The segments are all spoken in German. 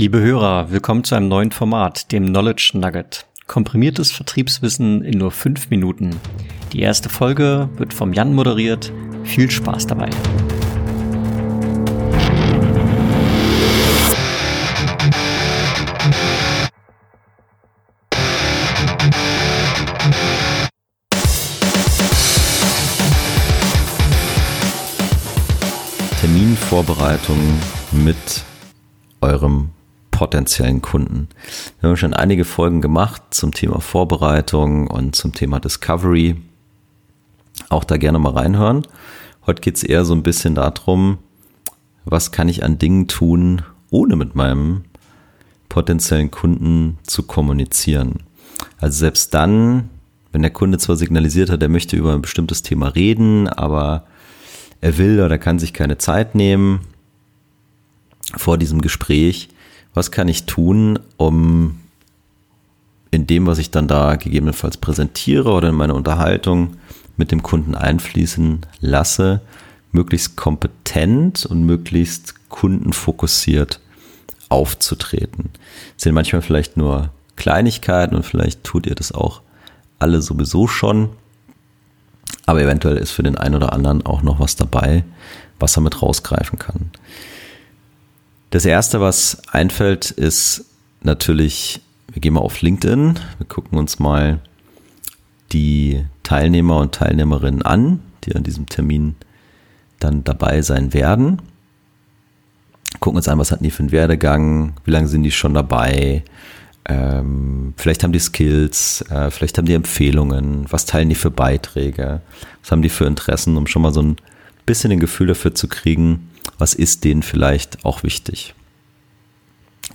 Liebe Hörer, willkommen zu einem neuen Format, dem Knowledge Nugget. Komprimiertes Vertriebswissen in nur fünf Minuten. Die erste Folge wird vom Jan moderiert. Viel Spaß dabei. Terminvorbereitung mit eurem potenziellen Kunden. Wir haben schon einige Folgen gemacht zum Thema Vorbereitung und zum Thema Discovery. Auch da gerne mal reinhören. Heute geht es eher so ein bisschen darum, was kann ich an Dingen tun, ohne mit meinem potenziellen Kunden zu kommunizieren. Also selbst dann, wenn der Kunde zwar signalisiert hat, er möchte über ein bestimmtes Thema reden, aber er will oder kann sich keine Zeit nehmen vor diesem Gespräch, was kann ich tun, um in dem, was ich dann da gegebenenfalls präsentiere oder in meine Unterhaltung mit dem Kunden einfließen lasse, möglichst kompetent und möglichst kundenfokussiert aufzutreten. Das sind manchmal vielleicht nur Kleinigkeiten und vielleicht tut ihr das auch alle sowieso schon. Aber eventuell ist für den einen oder anderen auch noch was dabei, was er mit rausgreifen kann. Das erste, was einfällt, ist natürlich, wir gehen mal auf LinkedIn, wir gucken uns mal die Teilnehmer und Teilnehmerinnen an, die an diesem Termin dann dabei sein werden. Gucken uns an, was hatten die für einen Werdegang, wie lange sind die schon dabei, ähm, vielleicht haben die Skills, äh, vielleicht haben die Empfehlungen, was teilen die für Beiträge, was haben die für Interessen, um schon mal so ein bisschen ein Gefühl dafür zu kriegen, was ist denen vielleicht auch wichtig.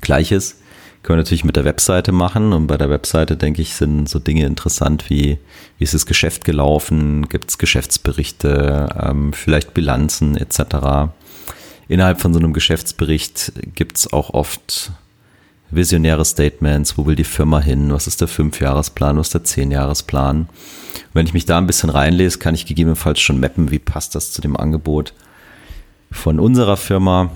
Gleiches können wir natürlich mit der Webseite machen und bei der Webseite, denke ich, sind so Dinge interessant wie, wie ist das Geschäft gelaufen, gibt es Geschäftsberichte, ähm, vielleicht Bilanzen etc. Innerhalb von so einem Geschäftsbericht gibt es auch oft visionäre Statements, wo will die Firma hin, was ist der Fünfjahresplan, was ist der Zehnjahresplan. Wenn ich mich da ein bisschen reinlese, kann ich gegebenenfalls schon mappen, wie passt das zu dem Angebot von unserer Firma.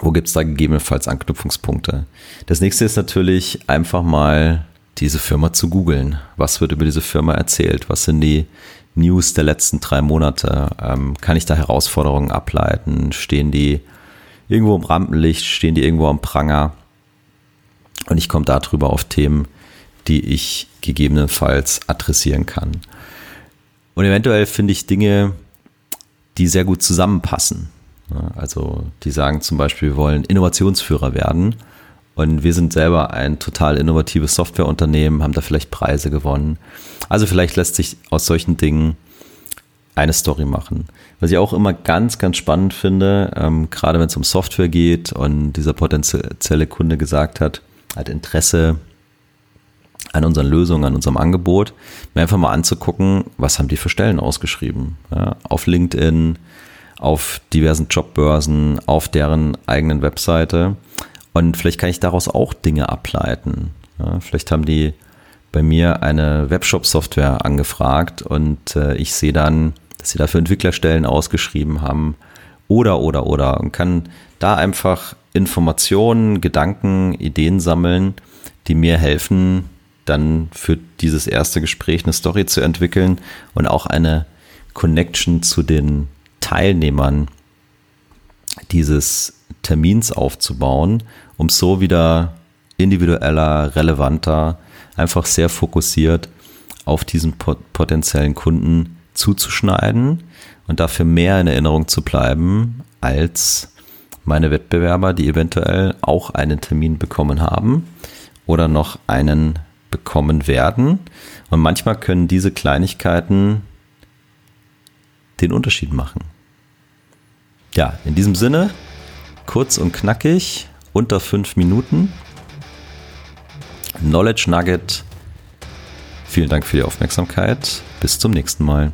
Wo gibt es da gegebenenfalls Anknüpfungspunkte? Das nächste ist natürlich einfach mal diese Firma zu googeln. Was wird über diese Firma erzählt? Was sind die News der letzten drei Monate? Ähm, kann ich da Herausforderungen ableiten? Stehen die irgendwo im Rampenlicht? Stehen die irgendwo am Pranger? Und ich komme darüber auf Themen, die ich gegebenenfalls adressieren kann. Und eventuell finde ich Dinge, die sehr gut zusammenpassen. Also die sagen zum Beispiel, wir wollen Innovationsführer werden. Und wir sind selber ein total innovatives Softwareunternehmen, haben da vielleicht Preise gewonnen. Also vielleicht lässt sich aus solchen Dingen eine Story machen. Was ich auch immer ganz, ganz spannend finde, ähm, gerade wenn es um Software geht und dieser potenzielle Kunde gesagt hat, hat Interesse an unseren Lösungen, an unserem Angebot, mir einfach mal anzugucken, was haben die für Stellen ausgeschrieben. Ja, auf LinkedIn, auf diversen Jobbörsen, auf deren eigenen Webseite. Und vielleicht kann ich daraus auch Dinge ableiten. Ja, vielleicht haben die bei mir eine Webshop-Software angefragt und äh, ich sehe dann, dass sie dafür Entwicklerstellen ausgeschrieben haben oder, oder, oder. Und kann da einfach Informationen, Gedanken, Ideen sammeln, die mir helfen, dann für dieses erste Gespräch eine Story zu entwickeln und auch eine Connection zu den Teilnehmern dieses Termins aufzubauen, um so wieder individueller, relevanter, einfach sehr fokussiert auf diesen potenziellen Kunden zuzuschneiden und dafür mehr in Erinnerung zu bleiben als meine Wettbewerber, die eventuell auch einen Termin bekommen haben oder noch einen bekommen werden. Und manchmal können diese Kleinigkeiten den Unterschied machen. Ja, in diesem Sinne, kurz und knackig, unter fünf Minuten. Knowledge Nugget. Vielen Dank für die Aufmerksamkeit. Bis zum nächsten Mal.